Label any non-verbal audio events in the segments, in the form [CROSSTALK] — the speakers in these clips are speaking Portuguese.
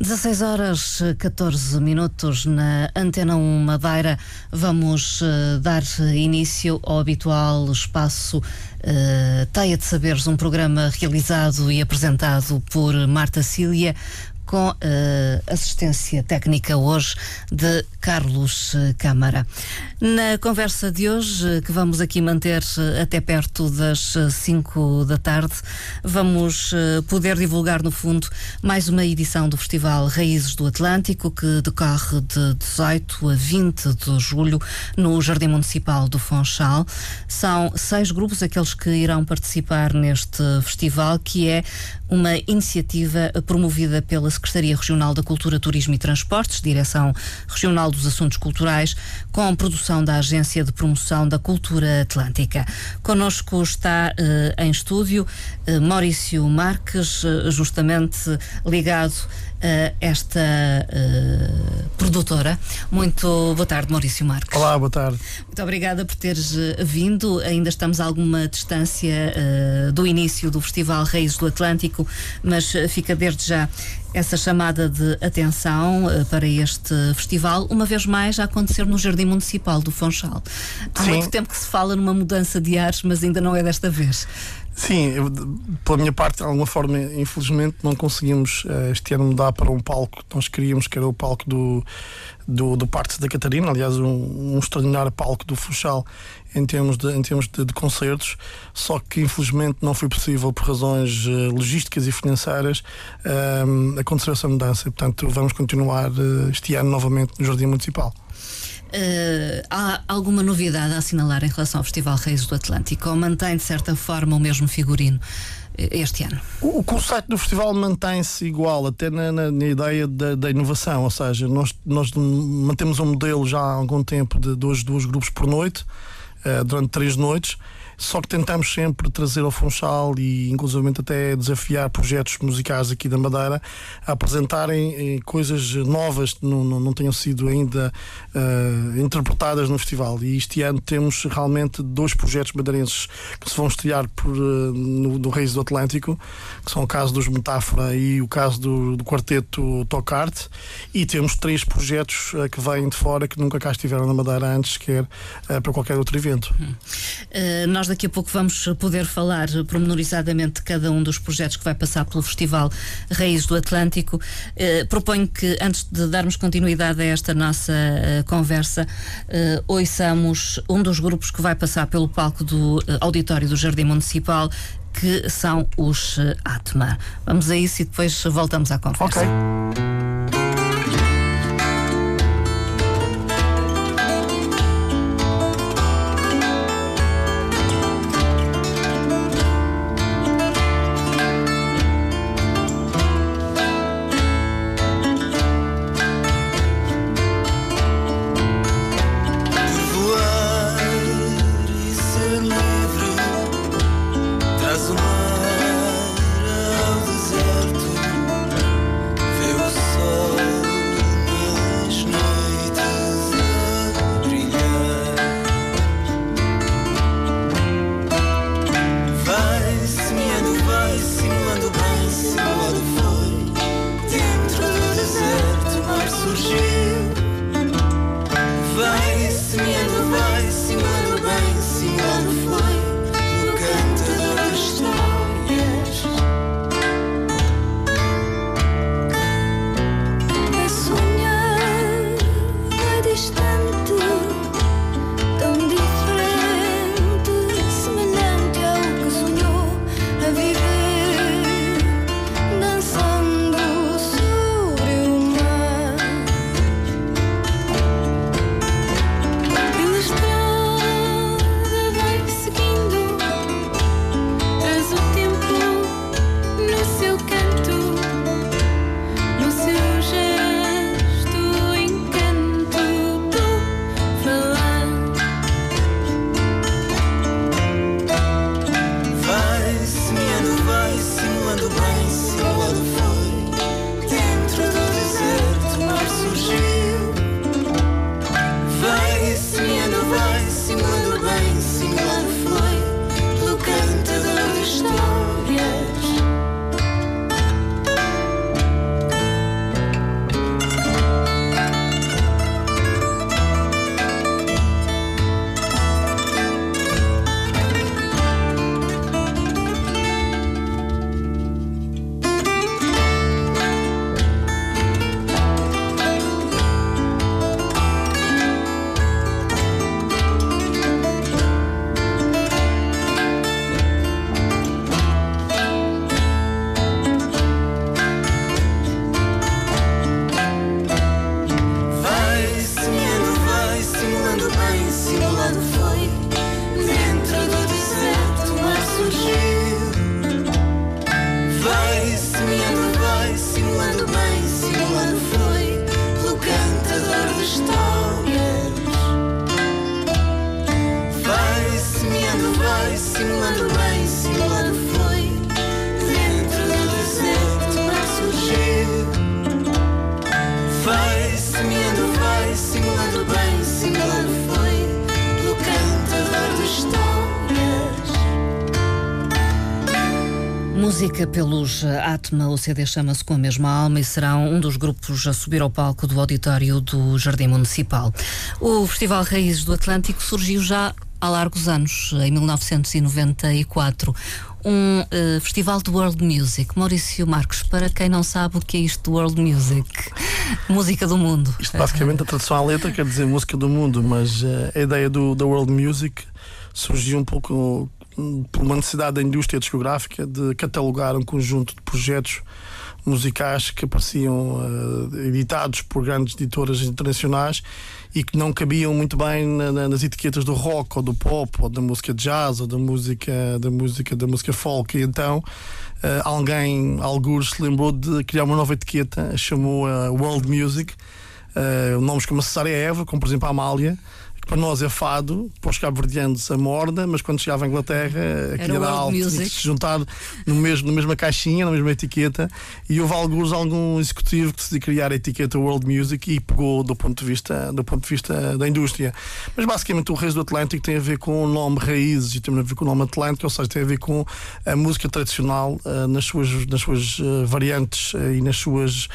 16 horas 14 minutos na Antena 1 Madeira. Vamos uh, dar início ao habitual espaço uh, Teia de Saberes, um programa realizado e apresentado por Marta Cília com uh, assistência técnica hoje de Carlos Câmara. Na conversa de hoje, que vamos aqui manter até perto das 5 da tarde, vamos poder divulgar, no fundo, mais uma edição do Festival Raízes do Atlântico, que decorre de 18 a 20 de julho no Jardim Municipal do Funchal. São seis grupos aqueles que irão participar neste festival, que é uma iniciativa promovida pela Secretaria Regional da Cultura, Turismo e Transportes, Direção Regional dos Assuntos Culturais, com produção da Agência de Promoção da Cultura Atlântica. Conosco está uh, em estúdio uh, Maurício Marques, uh, justamente ligado a esta produtora. Muito boa tarde, Maurício Marques. Olá, boa tarde. Muito obrigada por teres vindo. Ainda estamos a alguma distância do início do Festival Reis do Atlântico, mas fica desde já essa chamada de atenção uh, para este festival, uma vez mais a acontecer no Jardim Municipal do Funchal. Há Sim. muito tempo que se fala numa mudança de ares, mas ainda não é desta vez. Sim, eu, pela minha parte, de alguma forma, infelizmente, não conseguimos uh, este ano mudar para um palco que nós queríamos, que era o palco do, do, do Parque da Catarina, aliás, um, um extraordinário palco do Funchal em termos, de, em termos de, de, concertos, só que infelizmente não foi possível por razões uh, logísticas e financeiras uh, acontecer essa mudança. Portanto, vamos continuar uh, este ano novamente no Jardim Municipal. Uh, há alguma novidade a assinalar em relação ao Festival Reis do Atlântico ou mantém de certa forma o mesmo figurino eh, este ano? O, conceito do festival mantém-se igual, até na, na, na ideia da, da, inovação, ou seja, nós, nós mantemos um modelo já há algum tempo de dois, dois grupos por noite, uh, durante três noites só que tentamos sempre trazer ao Funchal e inclusive até desafiar projetos musicais aqui da Madeira a apresentarem eh, coisas novas que não, não, não tenham sido ainda uh, interpretadas no festival. E este ano temos realmente dois projetos madeirenses que se vão estrear por, uh, no, no Reis do Atlântico, que são o caso dos Metáfora e o caso do, do quarteto Tocarte. E temos três projetos uh, que vêm de fora que nunca cá estiveram na Madeira antes, quer para qualquer outro evento. Hum. nós daqui a pouco vamos poder falar pormenorizadamente de cada um dos projetos que vai passar pelo Festival Raízes do Atlântico. Eh, proponho que, antes de darmos continuidade a esta nossa eh, conversa, eh, ouçamos um dos grupos que vai passar pelo palco do auditório do Jardim Municipal, que são os Atma. Vamos a isso e depois voltamos à conversa. Ok. Música pelos Atma, o CD chama-se Com a Mesma Alma e será um dos grupos a subir ao palco do auditório do Jardim Municipal. O Festival Raízes do Atlântico surgiu já há largos anos, em 1994 um uh, festival de world music. Maurício Marcos, para quem não sabe o que é isto de world music, [LAUGHS] música do mundo. Isto basicamente a tradução à letra quer dizer música do mundo, mas uh, a ideia do da world music surgiu um pouco por uma necessidade da indústria discográfica de catalogar um conjunto de projetos musicais que apareciam uh, editados por grandes editoras internacionais e que não cabiam muito bem na, na, nas etiquetas do rock ou do pop ou da música jazz ou da música da música da música folk. E então uh, alguém alguns se lembrou de criar uma nova etiqueta chamou uh, World Music. Nomes como a Cesária Eva como por exemplo a Amália para nós é fado, para os cabo-verdianos a morda, mas quando chegava à Inglaterra aquilo era, era alto, tinha se juntar no mesmo, na mesma caixinha, na mesma etiqueta, e houve alguns, algum executivo que decidiu criar a etiqueta World Music e pegou do ponto de vista, do ponto de vista da indústria. Mas basicamente o Reis do Atlântico tem a ver com o nome Raízes e tem a ver com o nome Atlântico, ou seja, tem a ver com a música tradicional uh, nas suas, nas suas uh, variantes uh, e nas suas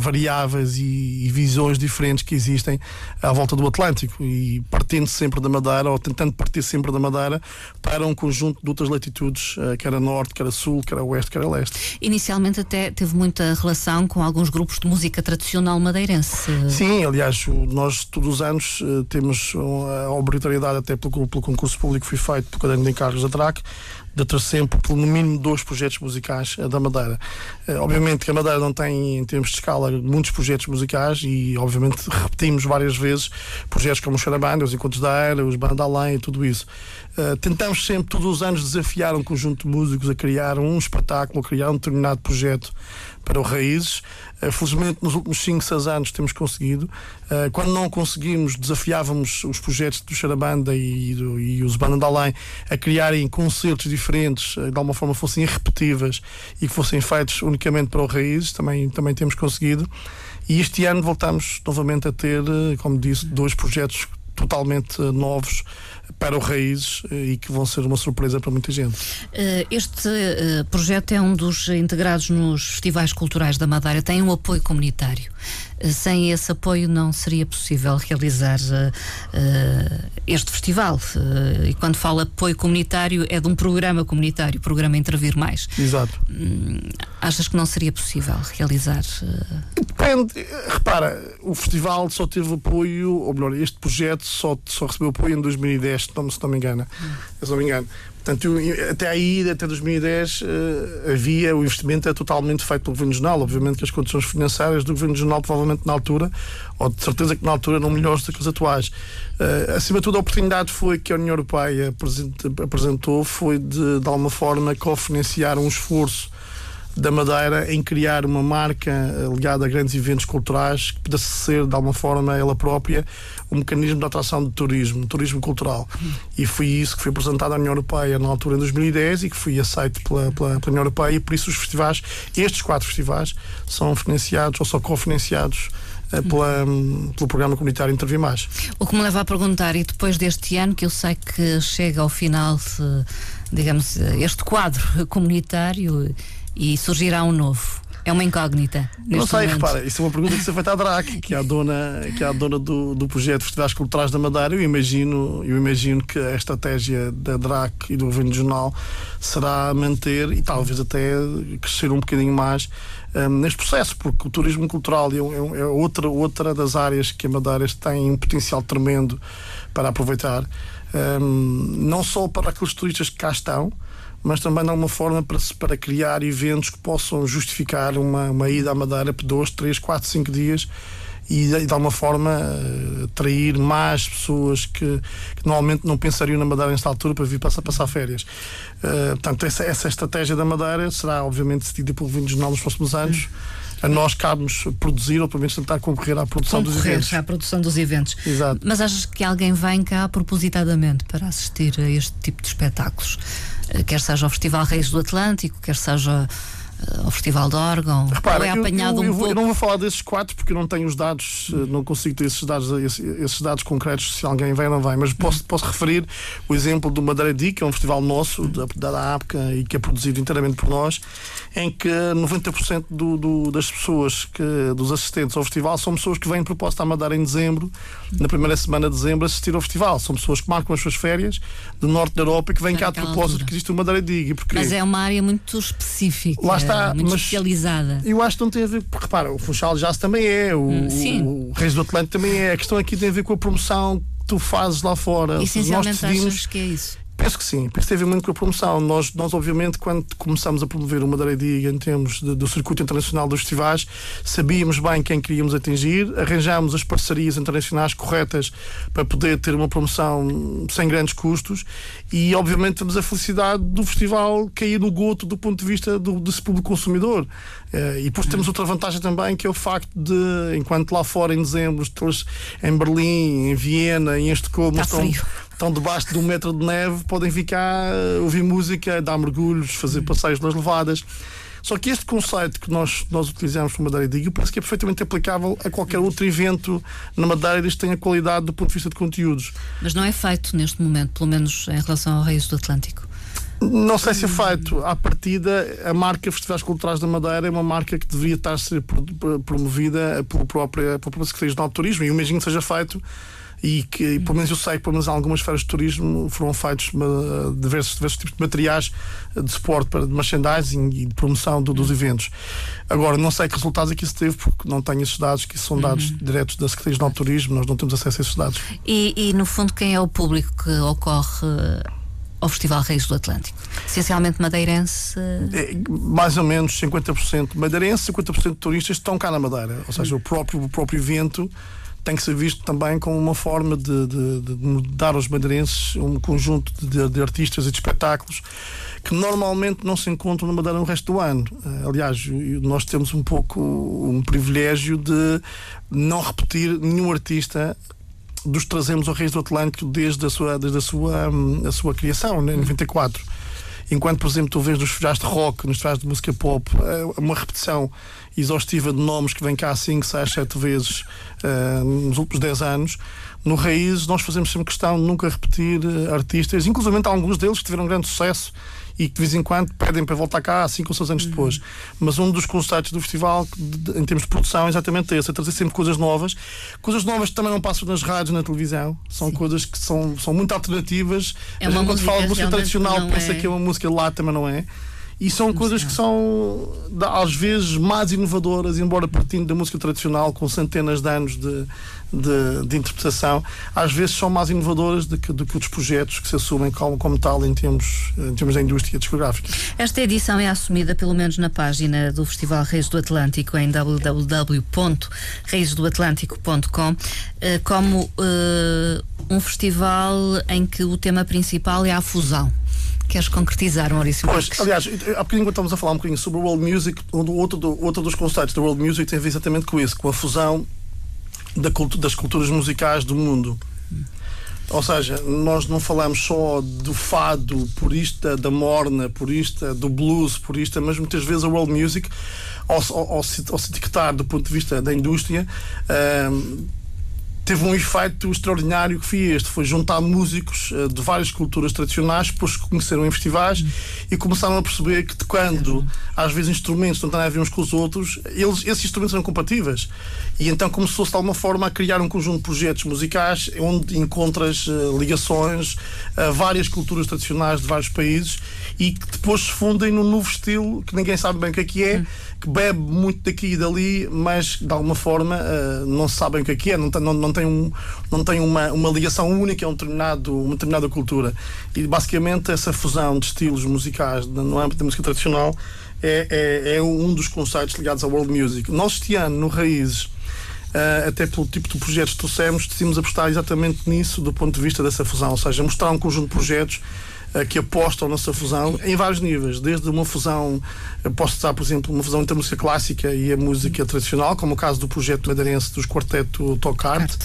variáveis e, e visões diferentes que existem à volta do Atlântico. E partindo sempre da Madeira, ou tentando partir sempre da Madeira, para um conjunto de outras latitudes, eh, quer a norte, quer a sul, quer a oeste, quer a leste. Inicialmente até teve muita relação com alguns grupos de música tradicional madeirense. Sim, aliás, nós todos os anos eh, temos a obrigatoriedade, até pelo, pelo concurso público que foi feito pelo Caderno de Encargos da TRAC, de ter sempre, pelo mínimo, dois projetos musicais da Madeira. Eh, obviamente que a Madeira não tem, em termos de escala, muitos projetos musicais e, obviamente, repetimos várias vezes projetos como os Xarabanda, os Encontros da Era, os Banda Além e tudo isso. Uh, tentamos sempre, todos os anos, desafiar um conjunto de músicos a criar um espetáculo, a criar um determinado projeto para o Raízes. Uh, felizmente, nos últimos 5, 6 anos temos conseguido. Uh, quando não conseguimos, desafiávamos os projetos do Xarabanda e, do, e os Banda Além a criarem concertos diferentes, uh, de alguma forma fossem irrepetíveis e que fossem feitos unicamente para o Raízes. Também, também temos conseguido. E este ano voltamos novamente a ter, como disse, dois projetos totalmente novos para o Raízes eh, e que vão ser uma surpresa para muita gente. Eh, este eh, projeto é um dos integrados nos festivais culturais da Madeira, tem um apoio comunitário. Sem esse apoio não seria possível realizar este festival. e quando falo apoio comunitário, é de um programa comunitário, programa Intervir Mais. Exato. Hum, achas que não seria possível realizar? Depende. Repara, o festival só teve apoio, ou melhor, este projeto só, só recebeu apoio em 2010 se não, se não me engano. Se não me engano. Portanto, até aí, até 2010, uh, eh, havia o investimento é totalmente feito pelo Governo Regional. Obviamente que as condições financeiras do Governo Regional, provavelmente na altura, ou de certeza que na altura, eram melhores do que as atuais. Uh, acima de tudo, a oportunidade foi que a União Europeia apresentou foi de, de alguma forma, cofinanciar um esforço da Madeira em criar uma marca eh, ligada a grandes eventos culturais que pudesse ser, de alguma forma, ela própria, um mecanismo de atração de turismo, turismo cultural. E foi isso que foi apresentado à União Europeia na altura, em 2010, e que foi aceito pela, pela, pela União Europeia, e por isso os festivais, estes quatro festivais, são financiados ou são cofinanciados eh, pela, pelo programa comunitário Intervir Mais. O que me leva a perguntar, e depois deste ano, que eu sei que chega ao final, digamos, este quadro comunitário e surgirá um novo. É uma incógnita. Não sei, momento. repara, isso é uma pergunta que se feita à DRAC, que é a dona, que é a dona do, do projeto Festivais Culturais da Madeira. Eu imagino, eu imagino que a estratégia da DRAC e do Governo Regional será manter e talvez até crescer um bocadinho mais um, neste processo, porque o turismo cultural é, é, é, outra, outra das áreas que a Madeira tem um potencial tremendo para aproveitar. Um, não só para aqueles turistas que cá estão, mas também de alguma forma para, para criar eventos que possam justificar uma, uma ida à Madeira por dois, três, quatro, cinco dias e de, alguma forma atrair mais pessoas que, que, normalmente não pensariam na Madeira nesta altura para vir passar, passar férias. Uh, portanto, essa, essa estratégia da Madeira será obviamente decidida pelo Governo Regional nos próximos anos. a nós cabe-nos produzir, ou pelo menos tentar concorrer à produção concorrer dos eventos. à produção dos eventos. Exato. Mas achas que alguém vem cá propositadamente para assistir a este tipo de espetáculos? Eh, quer seja ao Festival Reis do Atlântico, quer seja ao Festival de Órgão? Repara, ou é apanhado eu, eu, eu, um pouco? eu, não vou falar desses quatro porque eu não tenho os dados, eh, não consigo ter esses dados, esses, dados concretos se alguém vem ou não vem, mas posso, posso referir o exemplo do Madeira D, que é um festival nosso, da, da APCA e que é produzido inteiramente por nós, em que 90% do, do, das pessoas, que, dos assistentes ao festival, são pessoas que vêm de propósito à Madeira em dezembro, na primeira semana de dezembro, assistir ao festival. São pessoas que marcam as suas férias do norte da Europa e que vêm cá de propósito que existe o Madeira D. Porque Mas é uma área muito específica, Lá está, muito mas- especializada. eu acho que não tem a ver, porque repara, o Funchal Jazz também é, o, Hum, sim. o Reis do Atlântico também é. A questão aqui tem a ver com a promoção que tu fazes lá fora. Seja, Nós Essencialmente decidimos, achas que é isso? penso que sim, penso que ver muito com a promoção. Nós, nós obviamente, quando começamos a promover o Madeira Diga em termos de- do circuito internacional dos festivais, sabíamos bem quem queríamos atingir, arranjámos as parcerias internacionais corretas para poder ter uma promoção sem grandes custos e, obviamente, temos a felicidade do festival cair no goto do ponto de vista do, desse público consumidor. Eh, e depois temos outra vantagem também, que é o facto de, enquanto lá fora em dezembro, estão em Berlim, em Viena em Estocolmo Está estão, estão debaixo de um metro de neve, podem ficar, ouvir música, dar mergulhos, fazer passeios nas levadas. Só que este conceito que nós, nós utilizamos para Madeira e Digo parece que é perfeitamente aplicável a qualquer outro evento na Madeira, desde que tenha qualidade do ponto de vista de conteúdos. Mas não é feito neste momento, pelo menos em relação ao Reis do Atlântico. Não sei se é feito. À partida, a marca Festivais Culturais da Madeira é uma marca que deveria estar a ser pro- pro- promovida pela própria, pela própria Secretaria de Turismo e imagino que seja feito e que, e pelo menos eu sei que pelo menos algumas feiras de turismo foram feitos diversos, diversos tipos de materiais eh, de suporte para de merchandising e de promoção do- dos eventos. Agora, não sei que resultados é que isso teve, porque não tenho esses dados, que são dados diretos da Secretaria de Turismo, nós não temos acesso a esses dados. E, e, no fundo, quem é o público que ocorre eh, ao Festival Reis do Atlântico? Essencialmente madeirense. É, mais ou menos 50% madeirense, 50% de turistas estão cá na Madeira. Ou seja, o próprio, o próprio evento tem que ser visto também como uma forma de, de- de dar aos madeirenses um conjunto de, de artistas e de espetáculos que normalmente não se encontram na Madeira no resto do ano. Eh, Aliás, nós temos um pouco um privilégio de não repetir nenhum artista dos trazemos ao Reis do Atlântico desde a sua, desde a sua, hum, a sua criação, né, em 94. Enquanto, por exemplo, tu vês nos festivais de rock, nos festivais de música pop, é uma repetição exaustiva de nomes que vem cá 5, 6, 7 vezes eh, nos últimos 10 anos. No Raízes, nós fazemos sempre questão de nunca repetir eh, artistas, inclusive alguns deles que tiveram grande sucesso e que de vez em quando pedem para voltar cá 5 ou 6 anos depois. Mas um dos conceitos do festival, em termos de produção, é exatamente esse: é trazer sempre coisas novas. Coisas novas que também não passam nas rádios, na televisão. São coisas que são, são muito alternativas. É uma quando fala de música tradicional, pensa é- que é uma música lá, também não é. E são coisas que são, às vezes, mais inovadoras, embora partindo da música tradicional, com centenas de anos de, de, de interpretação, às vezes são mais inovadoras do que, do que outros projetos que se assumem como, como tal em termos, em termos da indústria discográfica. Esta edição é assumida, pelo menos na página do Festival Reis do Atlântico, em www.reisdoatlântico.com, eh, como eh, um festival em que o tema principal é a fusão. Queres concretizar, Maurício Pois, aliás, há bocadinho estamos a falar um bocadinho sobre o world music, outro, do- outro dos conceitos do world music tem a ver exatamente com isso, com a fusão da cultu- das culturas musicais do mundo. Ou seja, nós não falamos só do fado purista, da morna purista, do blues purista, mas muitas vezes a world music, ao, se- ao, ao ao se etiquetar do ponto de vista da indústria, ahm, teve um efeito extraordinário que foi este, foi juntar músicos eh, de várias culturas tradicionais, depois que conheceram em festivais e começaram a perceber que tocando às vezes instrumentos não têm a ver uns com os outros, eles, esses instrumentos eram compatíveis. E então começou-se de alguma forma a criar um conjunto de projetos musicais onde encontras eh, ligações a várias culturas tradicionais de vários países e que depois se fundem num novo estilo que ninguém sabe bem o que é que é, que bebe muito daqui e dali, mas de alguma forma eh, não sabem o que é que é, não tem, não, não tem, um, não tem uma, uma ligação única a um determinado, uma determinada cultura. E basicamente essa fusão de estilos musicais no âmbito da música tradicional é, é, é um dos conceitos ligados ao world music. Nós este ano, no Raízes, Uh, até pelo tipo de projetos que trouxemos, decidimos apostar exatamente nisso do ponto de vista dessa fusão, ou seja, mostrar um conjunto de projetos que apostam nessa fusão em vários níveis, desde uma fusão, posso citar, por exemplo, uma fusão entre a música clássica e a música tradicional, como o caso do projeto madeirense dos quarteto Tocarte.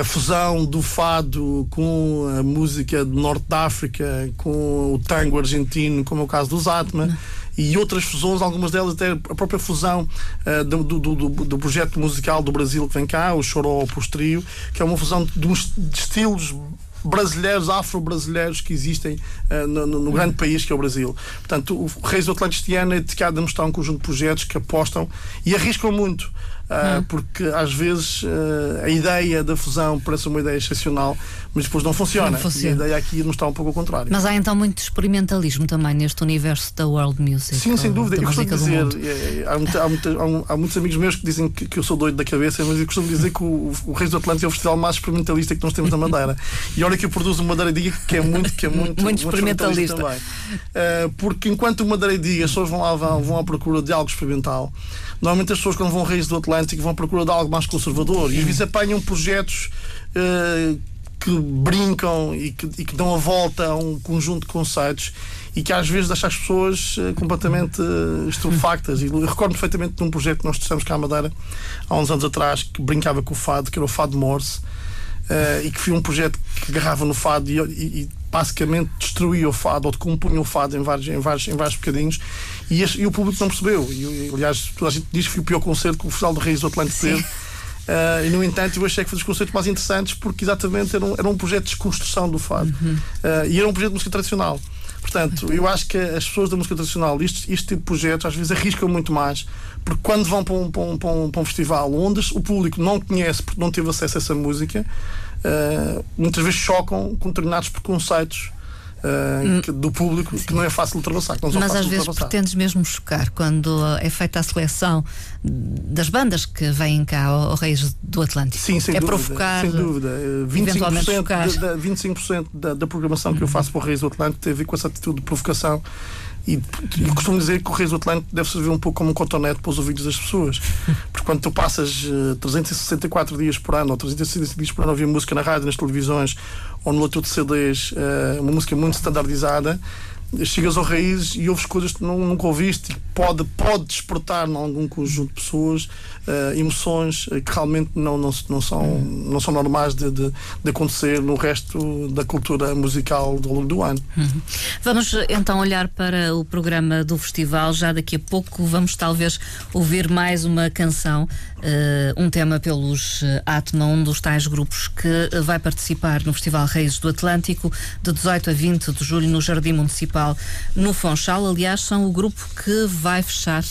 A fusão do fado com a música do norte da África, com o tango argentino, como é o caso do Zatma e outras fusões, algumas delas até a própria fusão uh, do, do, do, do, projeto musical do Brasil que vem cá, o Choró Postrio, que é uma fusão de, de estilos brasileiros, afro-brasileiros que existem uh, no, no, grande país que é o Brasil. Portanto, o Reis do Atlântico é dedicado a mostrar um conjunto de projetos que apostam e arriscam muito. Uh, porque às vezes uh, a ideia da fusão parece uma ideia excepcional, mas depois não funciona. Não funciona. E a ideia aqui não está um pouco ao contrário. Mas há então muito experimentalismo também neste universo da world music. Sim, sem dúvida. Eu costumo dizer, é, há, muita, há, muita, há, muitos amigos meus que dizem que, que, eu sou doido da cabeça, mas eu costumo dizer que o, o Reis do Atlântico é o festival mais experimentalista que nós temos na Madeira. e olha que eu produzo uma Madeira Diga que é muito, que é muito, muito experimentalista. também. Uh, porque enquanto o Madeira Diga as pessoas vão lá vão, vão à procura de algo experimental, normalmente as pessoas quando vão Reis do Atlântico vão à procura de algo mais conservador e às vezes apanham projetos uh, que brincam e que, e que, dão a volta a um conjunto de conceitos e que às vezes deixam as pessoas uh, completamente uh, estupefactas. E recordo perfeitamente de um projeto que nós trouxemos cá à Madeira há uns anos atrás que brincava com o fado, que era o Fado Morse. Uh, e que foi um projeto que agarrava no fado e, e, basicamente destruía o fado ou decompunha o fado em vários, em vários, em vários bocadinhos e, este, e o público não percebeu. E, aliás, toda a gente diz que foi o pior concerto que o Festival de Reis do Atlântico teve. Uh, e no entanto eu achei que foi dos concertos mais interessantes porque exatamente era um, era um projeto de desconstrução do fado uhum. uh, e era um projeto de música tradicional portanto eu acho que as pessoas da música tradicional este, este tipo de projetos às vezes arriscam muito mais porque quando vão para um, para um, para um, para um festival onde o público não conhece porque não teve acesso a essa música uh, muitas vezes chocam com determinados preconceitos uh, que, do público Sim. que não é fácil ultrapassar. Mas às vezes pretendes mesmo chocar quando é feita a seleção das bandas que vêm cá ao, ao Reis do Atlântico. Sim, sem é dúvida. provocar. Sem dúvida. 25%, da, da, 25 da, da programação que eu faço para o Reis do Atlântico tem a ver com essa atitude de provocação e eu costumo dizer que o Reis do Atlântico deve servir um pouco como um cotonete para os ouvidos das pessoas. [LAUGHS] Porque quando tu passas uh, eh, 364 dias por ano ou 360 dias por ano a ouvir música na rádio, nas televisões ou no leitor de CDs, uh, uma música muito standardizada, chegas ao raiz e ouves coisas que nunca ouviste e pode, pode despertar em algum conjunto de pessoas uh, emoções que realmente não, não, não, são, não são normais de, de, de, acontecer no resto da cultura musical longo do ano. Uhum. Vamos então olhar para o programa do festival. Já daqui a pouco vamos talvez ouvir mais uma canção, uh, um tema pelos Atma, um dos tais grupos que vai participar no Festival Reis do Atlântico de 18 a 20 de julho no Jardim Municipal no Fonchal. Aliás, são o grupo que vai fechar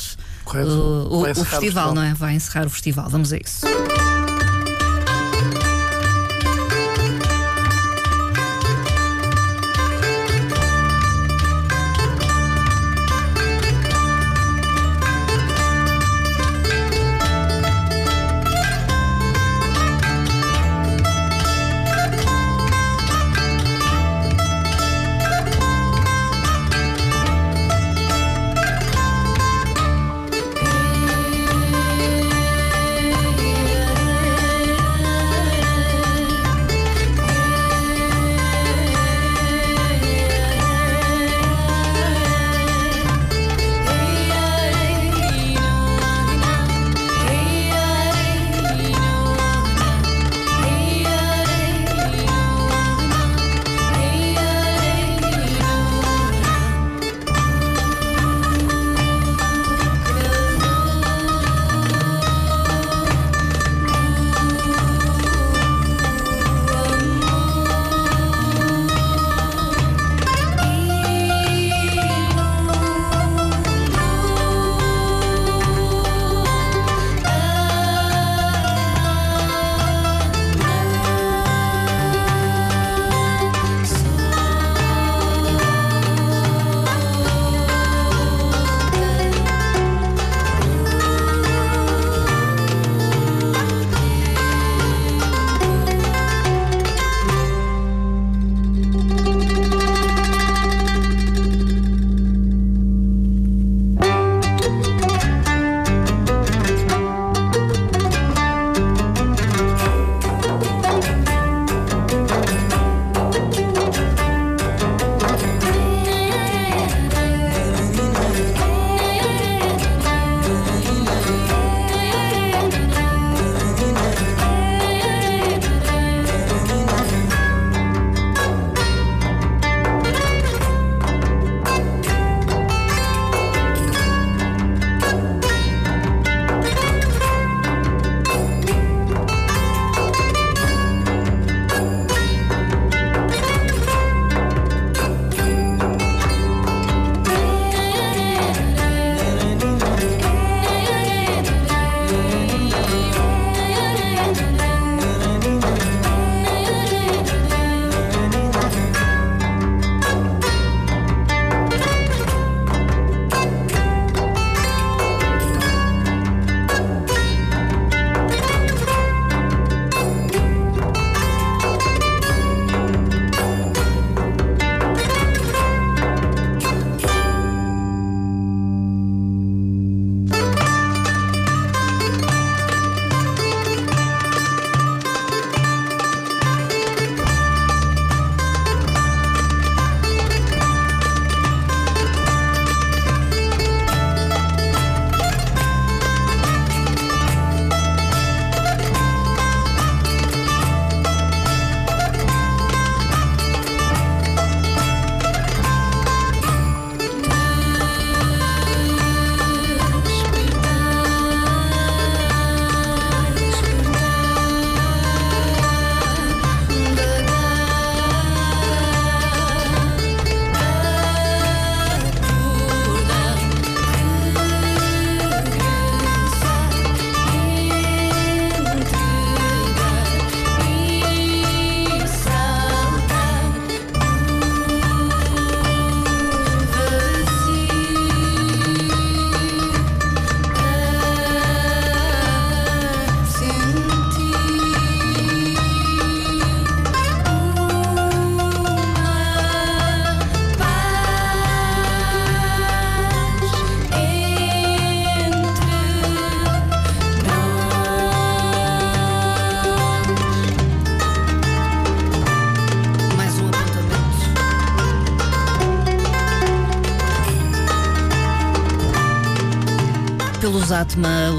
o, o festival, não é? Vai encerrar o festival. Vamos a isso.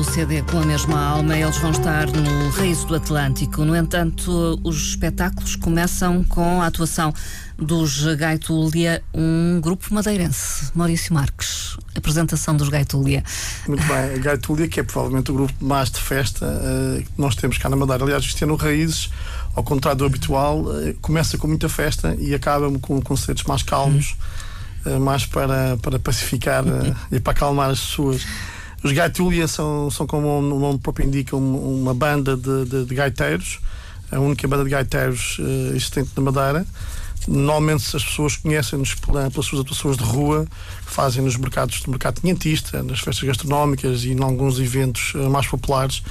O CD com a mesma alma, eles vão estar no Raiz do Atlântico. No entanto, os espetáculos começam com a atuação dos Gaitúlia, um grupo madeirense. Maurício Marques, apresentação dos Gaitúlia. Muito bem, a Gaitúlia, que é provavelmente o grupo mais de festa uh, que nós temos cá na Madeira. Aliás, este ano Raízes, ao contrário do habitual, uh, começa com muita festa e acaba com concertos mais calmos, uh, mais para, para pacificar e para acalmar as pessoas. Os Gaitúlia são, são, como o nome próprio indica, uma banda de, de, de gaiteiros, a única banda de gaiteiros existente na Madeira. Normalmente as pessoas conhecem-nos pelas suas atuações de rua que fazem nos mercados do mercado quinhentista, nas festas gastronómicas e em alguns eventos uh, mais populares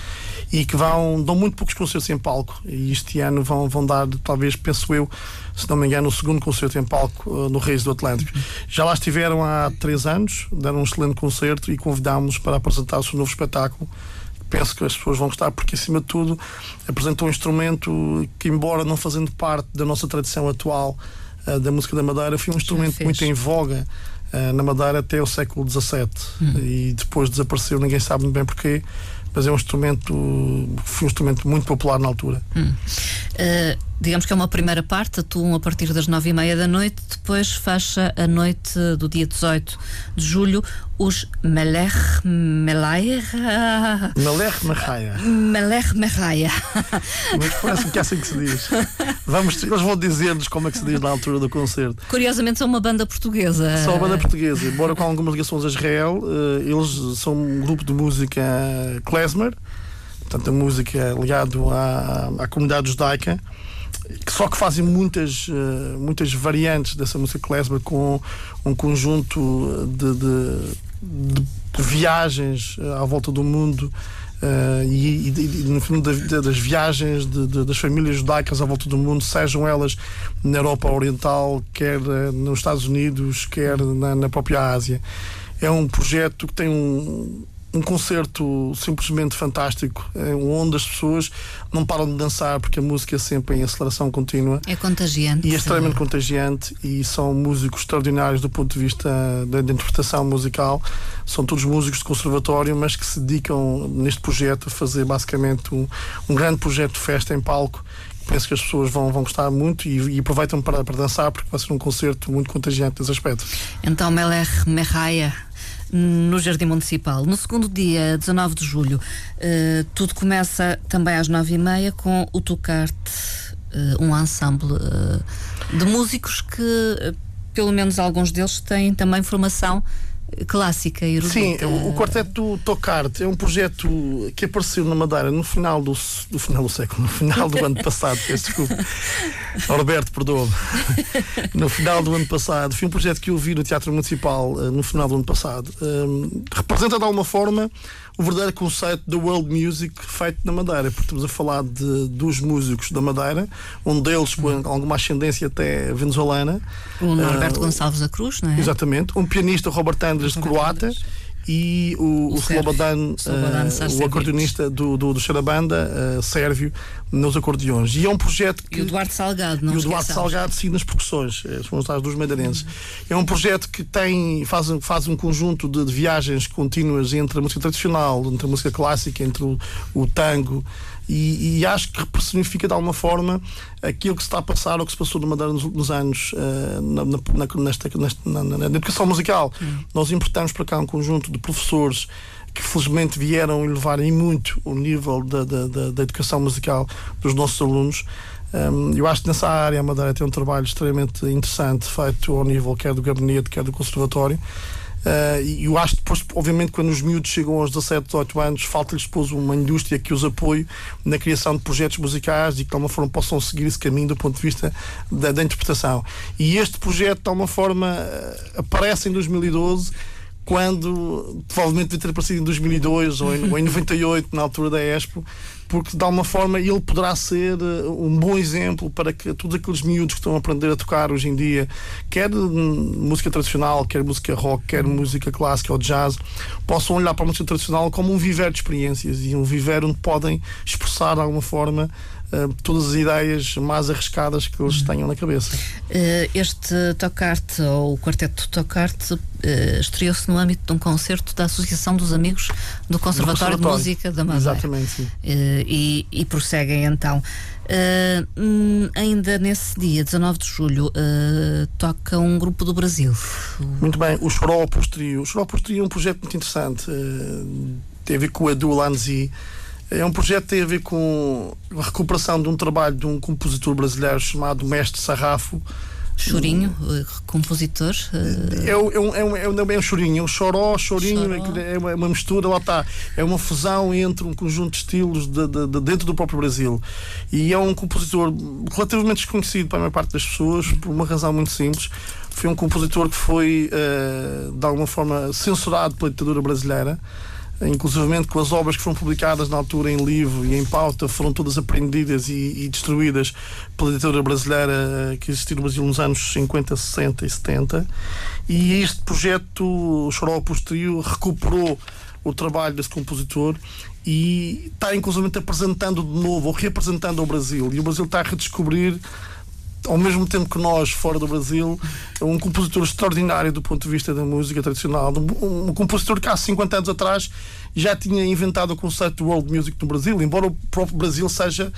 e que vão, dão muito poucos concertos em palco e este ano vão, vão dar, talvez, penso eu, se não me engano, o segundo concerto em palco uh, no Reis do Atlântico. Já lá estiveram há três anos, deram um excelente concerto e convidámos-los para apresentar o seu novo espetáculo penso que as pessoas vão gostar porque, acima de tudo, apresenta um instrumento que, embora não fazendo parte da nossa tradição atual uh, da música da Madeira, foi um instrumento muito em voga uh, na Madeira até o século XVII hum. e depois desapareceu, ninguém sabe muito bem porquê mas é um instrumento, foi um instrumento muito popular na altura. Hum. Uh, digamos que é uma primeira parte, atuam a partir das nove e meia da noite, depois fecha a noite do dia 18 de julho os Meler Melaia. Meler Merraia. Meler Merraia. Mas parece que é assim que se diz. Vamos, eles vão dizer-nos como é que se diz na altura do concerto. Curiosamente são uma banda portuguesa. São uma banda portuguesa, embora com algumas ligações a Israel, eh, eles são um grupo de música klezmer, portanto a música ligado à, à comunidade judaica só que fazem muitas, eh, muitas variantes dessa música klezmer com um conjunto de, de, de viagens eh, à volta do mundo Uh, e, e, e, no fundo da, das viagens de, de, das famílias judaicas à volta do mundo, sejam elas na Europa Oriental, quer nos Estados Unidos, quer na, na própria Ásia. É um projeto que tem um, um concerto simplesmente fantástico, é onde as pessoas não param de dançar porque a música é sempre em aceleração contínua. É contagiante. E é extremamente sim. contagiante e são músicos extraordinários do ponto de vista da, da, interpretação musical. São todos músicos de conservatório, mas que se dedicam neste projeto a fazer basicamente um, um grande projeto de festa em palco penso que as pessoas vão, vão gostar muito e, e aproveitam para, para dançar porque vai ser um concerto muito contagiante nesse aspecto. Então, Meler Merraia, no Jardim Municipal. No segundo dia, 19 de julho, uh, tudo começa também às 9h30 com o Tocarte, uh, um ensemble uh, de músicos que, pelo menos alguns deles, têm também formação clássica e erudita. Sim, o, Quarteto Tocarte é um projeto que apareceu na Madeira no final do, do final do século, no final do ano passado, peço desculpa. [LAUGHS] Roberto, perdoa-me. No final do ano passado, foi um projeto que eu vi no Teatro Municipal eh, no final do ano passado. Um, representa de alguma forma o verdadeiro conceito da world music feito na Madeira, porque estamos a falar de dos músicos da Madeira, um deles com alguma ascendência até venezuelana. O Norberto uh, Gonçalves da Cruz, não é? Exatamente. Um pianista, Robert De Croata e o, o, o Slobodan, uh, o acordeonista do, do, do Xarabanda, uh, sérvio, nos acordeões. E é um projeto que. E o Duarte Salgado, não E o Duarte Salgado, sim, nas percussões, eh, são os dos madeirenses. Uhum. É um projeto que tem, faz, faz um conjunto de, de, viagens contínuas entre a música tradicional, entre a música clássica, entre o, o tango. E, e, acho que personifica de alguma forma aquilo que se está a passar ou que se passou no Madeira nos últimos anos uh, na, na, nesta, nesta, na, na, educação musical. Hum. Nós importamos para cá um conjunto de professores que felizmente vieram elevarem muito o nível da, da, da, da educação musical dos nossos alunos. Um, eu acho que nessa área a Madeira tem um trabalho extremamente interessante feito ao nível quer do gabinete, quer do conservatório. Uh, e eu acho que depois, obviamente, quando os miúdos chegam aos 17, 18 anos, falta-lhes depois uma indústria que os apoie na criação de projetos musicais e que de alguma forma possam seguir esse caminho do ponto de vista da, da interpretação. E este projeto, de alguma forma, uh, aparece em 2012 quando provavelmente devia ter aparecido em 2002 ou em, ou em 98, na altura da Expo, porque de alguma forma ele poderá ser eh, um bom exemplo para que todos aqueles miúdos que estão a aprender a tocar hoje em dia, quer música tradicional, quer música rock, quer música clássica ou jazz, possam olhar para a música tradicional como um viver de experiências e um viver onde podem expressar de alguma forma todas as ideias mais arriscadas que eles tenham na cabeça. Uh, este Tocarte, ou o quarteto Tocarte, uh, estreou-se no âmbito de um concerto da Associação dos Amigos do Conservatório, do Conservatório. de Música da Madeira. Exatamente, sim. e, e prosseguem então. Uh, ainda nesse dia, 19 de julho, uh, toca um grupo do Brasil. Muito bem, o Xaropos Trio. O Xaropos Trio é um projeto muito interessante. Uh, tem a ver com o Edu Lanzi. É um projeto que tem a ver com a recuperação de um trabalho de um compositor brasileiro chamado Mestre Sarrafo, Chorinho, eh, compositor. É, um, é, um, é, um, é, um, chorinho, é um choró, chorinho, choró. é uma, uma, mistura, lá está. É uma fusão entre um conjunto de estilos de, de, de, dentro do próprio Brasil. E é um compositor relativamente desconhecido para a maior parte das pessoas, por uma razão muito simples. Foi um compositor que foi, uh, de alguma forma, censurado pela ditadura brasileira inclusivamente com as obras que foram publicadas na altura em livro e em pauta, foram todas apreendidas e, e destruídas pela ditadura brasileira eh, que existiu no Brasil nos anos 50, 60 e 70. E este projeto, Choró Trio, recuperou o trabalho desse compositor e está inclusivamente apresentando de novo, ou reapresentando ao Brasil. E o Brasil está a redescobrir ao mesmo tempo que nós, fora do Brasil, um compositor extraordinário do ponto de vista da música tradicional, um, um compositor que há 50 anos atrás já tinha inventado o conceito de world music no Brasil, embora o próprio Brasil seja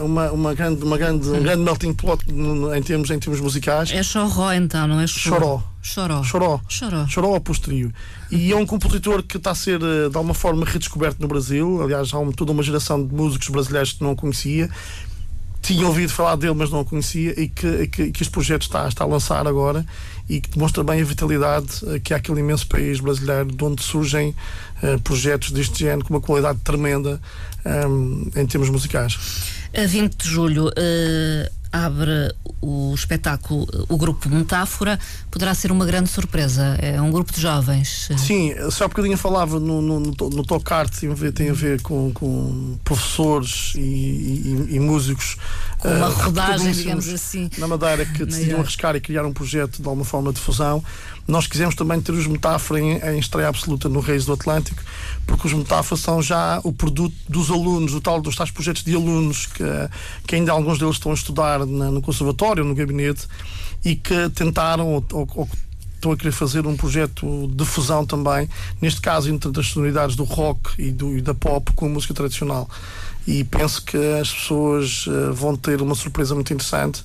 uma, uma grande, uma grande, um grande melting pot em termos, em termos musicais. É choró então, não é choró? Choró. Choró. Choró. Choró ao posterior. E é um compositor que está a ser, eh, de alguma forma, redescoberto no Brasil. Aliás, há uma, toda uma geração de músicos brasileiros que não conhecia tinha ouvido falar dele, mas não o conhecia, e que, que, que este projeto está, está a lançar agora e que demonstra bem a vitalidade eh, que há aquele imenso país brasileiro de onde surgem uh, projetos deste género com uma qualidade tremenda um, em termos musicais. A 20 de julho. Uh abre o espetáculo, o grupo Metáfora, poderá ser uma grande surpresa. É um grupo de jovens. Sim, só um bocadinho falava no, no, no, Tocarte, tem a ver, tem a ver com, com professores e, e, e músicos. Com uma uh, rodagem, digamos assim. Na Madeira, que decidiram arriscar e criar um projeto de alguma forma de fusão. Nós quisemos também ter os Metáfora em, em estreia absoluta no Reis do Atlântico, porque os Metáfora são já o produto dos alunos, o tal dos tais projetos de alunos que, que ainda alguns deles estão a estudar na, no conservatório, no gabinete, e que tentaram ou, ou, ou estão a querer fazer um projeto de fusão também, neste caso entre as sonoridades do rock e, do, e da pop com a música tradicional. E penso que as pessoas uh, vão ter uma surpresa muito interessante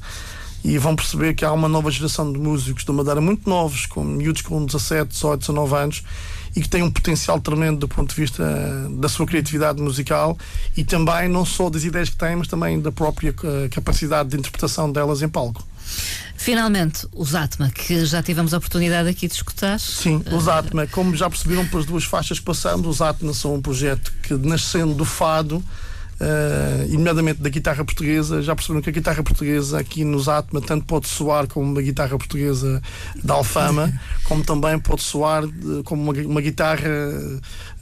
e vão perceber que há uma nova geração de músicos da Madeira muito novos, com miúdos com 17, 18, 19 anos e que têm um potencial tremendo do ponto de vista da sua criatividade musical e também não só das ideias que têm, mas também da própria eh, capacidade de interpretação delas em palco. Finalmente, o Zatma, que já tivemos a oportunidade aqui de escutar. Sim, o Zatma, como já perceberam pelas duas faixas que passamos, o Zatma são um projeto que, nascendo do fado, uh, imediatamente da guitarra portuguesa. Já perceberam que a guitarra portuguesa aqui nos Atma tanto pode soar como uma guitarra portuguesa da Alfama, [LAUGHS] como também pode soar de, como uma, uma, guitarra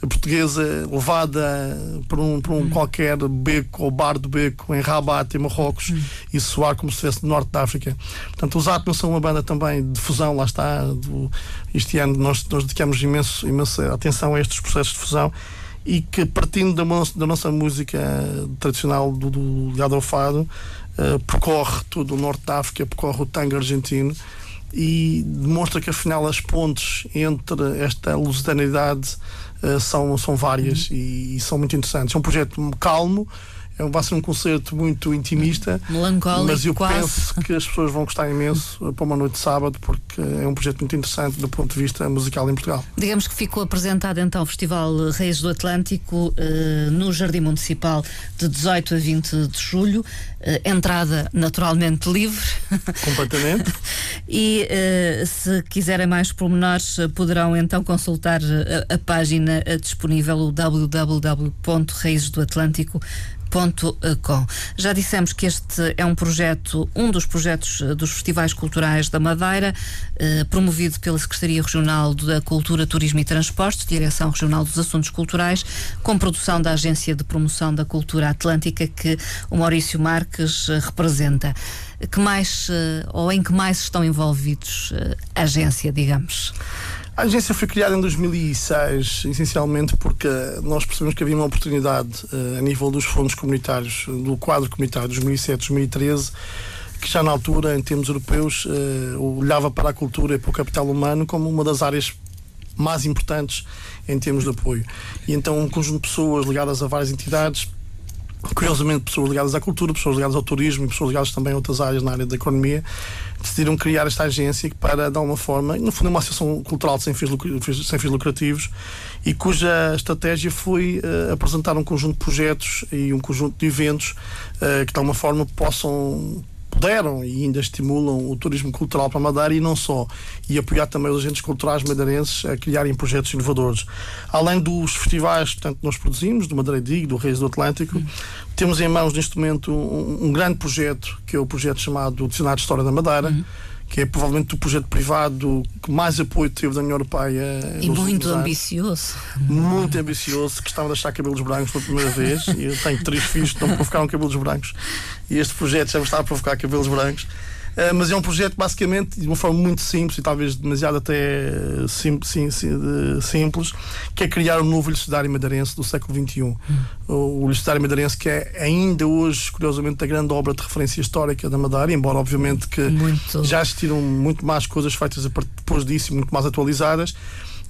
portuguesa levada por um, por um hum. qualquer beco ou bar do beco em Rabat, em Marrocos, hum. e soar como se estivesse no norte da África. Portanto, os Atma são uma banda também de fusão, lá está. Do, este ano nós, nós dedicamos imenso, imensa atenção a estes processos de fusão e que partindo da, da nossa música tradicional do, do ligado ao fado uh, percorre todo o norte da África, percorre o tango argentino e demonstra que afinal as pontes entre esta lusidanidade uh, são, são várias uhum. e, e, são muito interessantes. É um projeto calmo, é, vai ser um concerto muito intimista, Melancólico, mas eu quase. penso que as pessoas vão gostar imenso [LAUGHS] para uma noite de sábado, porque é um projeto muito interessante do ponto de vista musical em Portugal. Digamos que ficou apresentado então o Festival Reis do Atlântico uh, no Jardim Municipal de 18 a 20 de julho. Uh, entrada naturalmente livre. Completamente. [LAUGHS] e uh, se quiserem mais pormenores, poderão então consultar a, a página disponível www.reisdoatlântico.com Com. Já dissemos que este é um projeto, um dos projetos eh, dos festivais culturais da Madeira, eh, promovido pela Secretaria Regional da Cultura, Turismo e Transportes, Direção Regional dos Assuntos Culturais, com produção da Agência de Promoção da Cultura Atlântica que o Maurício Marques eh, representa. Que mais, eh, ou em que mais estão envolvidos a agência, digamos? A agência foi criada em 2006, essencialmente porque nós percebemos que havia uma oportunidade uh, a nível dos fundos comunitários, do quadro comunitário de 2007-2013, que já na altura, em termos europeus, uh, olhava para a cultura e para o capital humano como uma das áreas mais importantes em termos de apoio. E então um conjunto de pessoas ligadas a várias entidades curiosamente, pessoas ligadas à cultura, pessoas ligadas ao turismo pessoas ligadas também a outras áreas na área da economia, decidiram criar esta agência para, de alguma forma, no fundo, é uma associação cultural sem fins, sem fins lucrativos e cuja estratégia foi uh, apresentar um conjunto de projetos e um conjunto de eventos uh, que, de alguma forma, possam puderam e ainda estimulam o turismo cultural para Madeira e não só, e apoiar também os agentes culturais madeirenses a criarem projetos inovadores. Além dos festivais que nós produzimos, do Madeira Dig, do Reis do Atlântico, temos em mãos neste momento um, um, grande projeto, que é o projeto chamado Dicionário de História da Madeira. Uhum que é provavelmente o projeto privado que mais apoio teve da União Europeia. E muito ambicioso. Muito ambicioso, que estava a deixar cabelos brancos pela primeira vez. e eu tenho três filhos que não provocaram cabelos brancos. E este projeto já me estava a provocar cabelos brancos. Uh, mas é um projeto basicamente de uma forma muito simples e talvez demasiado até sim, sim, sim, simples, que é criar um novo Licitadário Madeirense do século XXI. Hum. O, o Licitadário Madeirense, que é ainda hoje, curiosamente, a grande obra de referência histórica da Madeira, embora obviamente que muito. já existiram muito mais coisas feitas depois disso e muito mais atualizadas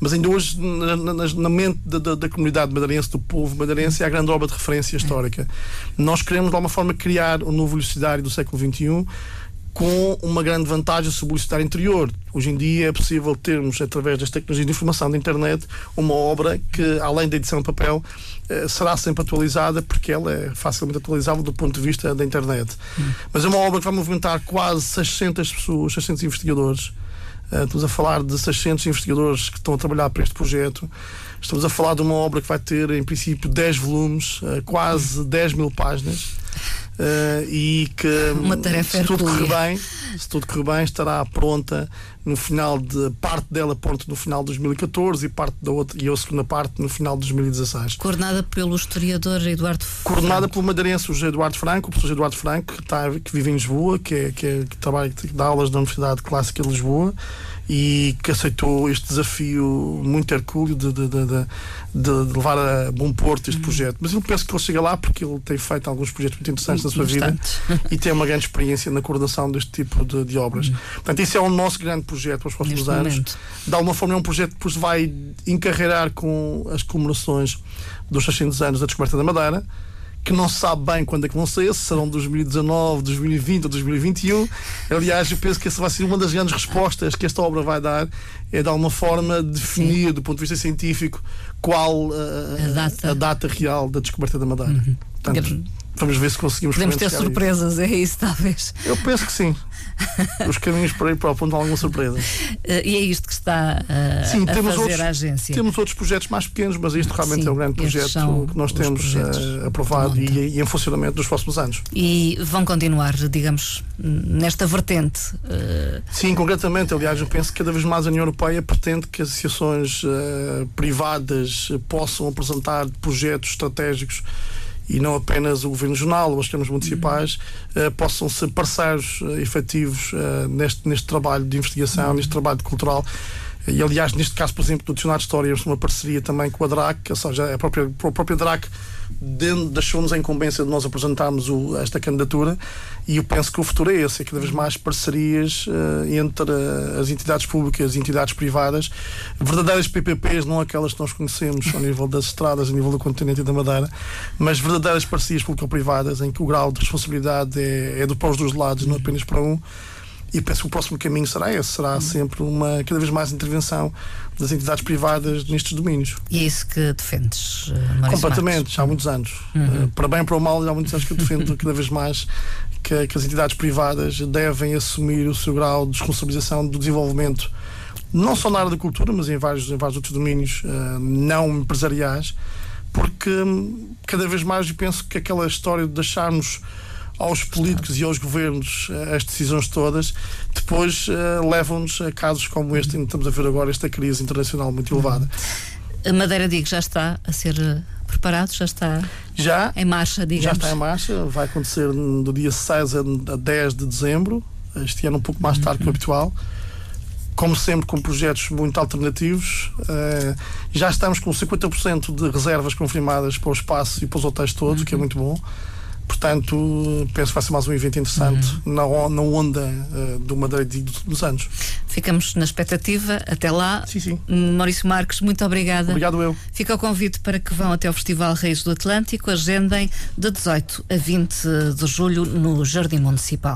mas ainda hoje na, na, na mente da, da, da, comunidade madeirense, do povo madeirense, é a grande obra de referência histórica. Nós queremos, de alguma forma, criar um novo lucidário do século XXI com uma grande vantagem sobre o licitário interior. Hoje em dia é possível termos, através das tecnologias de informação da internet, uma obra que, além da edição de papel, eh, será sempre atualizada porque ela é facilmente atualizável do ponto de vista da internet. Hum. Mas é uma obra que vai movimentar quase 600 pessoas, 600 investigadores. Eh, estamos a falar de 600 investigadores que estão a trabalhar para este projeto. Estamos a falar de uma obra que vai ter, em princípio, 10 volumes, eh, quase 10 mil páginas. Uh, e que se tudo correr bem, se tudo correr bem, estará pronta no final de parte dela pronta no final de 2014 e parte da outra e a segunda parte no final de 2016. Coordenada pelo historiador Eduardo Franco. Coordenada pelo madeirense o Eduardo Franco, o professor Eduardo Franco, que, está, que vive em Lisboa, que, é, que, é, que trabalha, que dá aulas na Universidade Clássica de Lisboa e que aceitou este desafio muito hercúleo de, de, de, de, levar a bom porto este uhum. projeto. Mas eu penso que ele chega lá porque ele tem feito alguns projetos muito interessantes na sua vida e tem uma grande experiência na coordenação deste tipo de, obras. Uhum. Portanto, esse é o nosso grande projeto para os próximos Neste anos. Momento. De alguma forma, é um projeto que depois vai encarreirar com as comemorações dos 600 anos da descoberta da Madeira que não se sabe bem quando é que vão ser, se serão 2019, 2020 ou 2021. Aliás, eu penso que essa vai ser uma das grandes respostas que esta obra vai dar, é de alguma forma definir, Sim. do ponto de vista científico, qual uh, a, data. a, data. real da descoberta da Madeira. Uhum. Portanto, vamos ver se conseguimos. Podemos ter surpresas, isso. é isso, talvez. Eu penso que sim. [LAUGHS] os caminhos para ir para o ponto alguma surpresa. Uh, e é isto que está uh, Sim, a temos fazer outros, a agência. Temos outros projetos mais pequenos, mas isto realmente Sim, é um grande projeto que nós temos uh, aprovado e, e, em funcionamento dos próximos anos. E vão continuar, digamos, nesta vertente? Sim, concretamente. Aliás, eu penso que cada vez mais a União Europeia pretende que associações privadas possam apresentar projetos estratégicos e não apenas o Governo Regional ou as câmaras municipais uh, possam ser parceiros uh, efetivos uh, neste, neste trabalho de investigação, neste trabalho cultural. E, aliás, neste caso, por exemplo, do Dicionário de História, uma parceria também com a DRAC, ou seja, a própria, a própria DRAC deixou-nos a incumbência de nós apresentarmos o, esta candidatura e eu penso que o futuro é esse, é cada vez mais parcerias uh, entre uh, as entidades públicas e entidades privadas, verdadeiras PPPs, não aquelas que nós conhecemos ao nível das estradas, a nível do continente e da Madeira, mas verdadeiras parcerias público-privadas em que o grau de responsabilidade é, é do para os dois lados, não apenas para um e penso que o próximo caminho será esse, será sempre uma cada vez mais intervenção das entidades privadas nestes domínios. E é isso que defendes, uh, Completamente, já há muitos anos. Uhum. Uh, para bem ou para o mal, já há muitos anos que eu defendo [LAUGHS] cada vez mais que, que, as entidades privadas devem assumir o seu grau de responsabilização do desenvolvimento, não só na área da cultura, mas em vários, em vários outros domínios uh, não empresariais, porque um, cada vez mais eu penso que aquela história de deixarmos aos políticos e aos governos eh, as decisões todas, depois uh, levam-nos a casos como este que estamos a ver agora, esta crise internacional muito elevada. A Madeira Digo já está a ser eh, preparado, já está já, em marcha, digamos. Já está em marcha, vai acontecer do dia 6 a 10 de dezembro, este ano um pouco mais tarde que o habitual. como sempre, com projetos muito alternativos. Uh, já estamos com 50% de reservas confirmadas para o espaço e para os hotéis todos, uhum. que é muito bom. Portanto, penso que vai ser mais um evento interessante uhum. na, na onda uh, do Madeira dos anos. Ficamos na expectativa. Até lá. Sim, sim. Maurício Marques, muito obrigada. Obrigado eu. Fica o convite para que vão até ao Festival Reis do Atlântico. Agendem de 18 a 20 de julho no Jardim Municipal.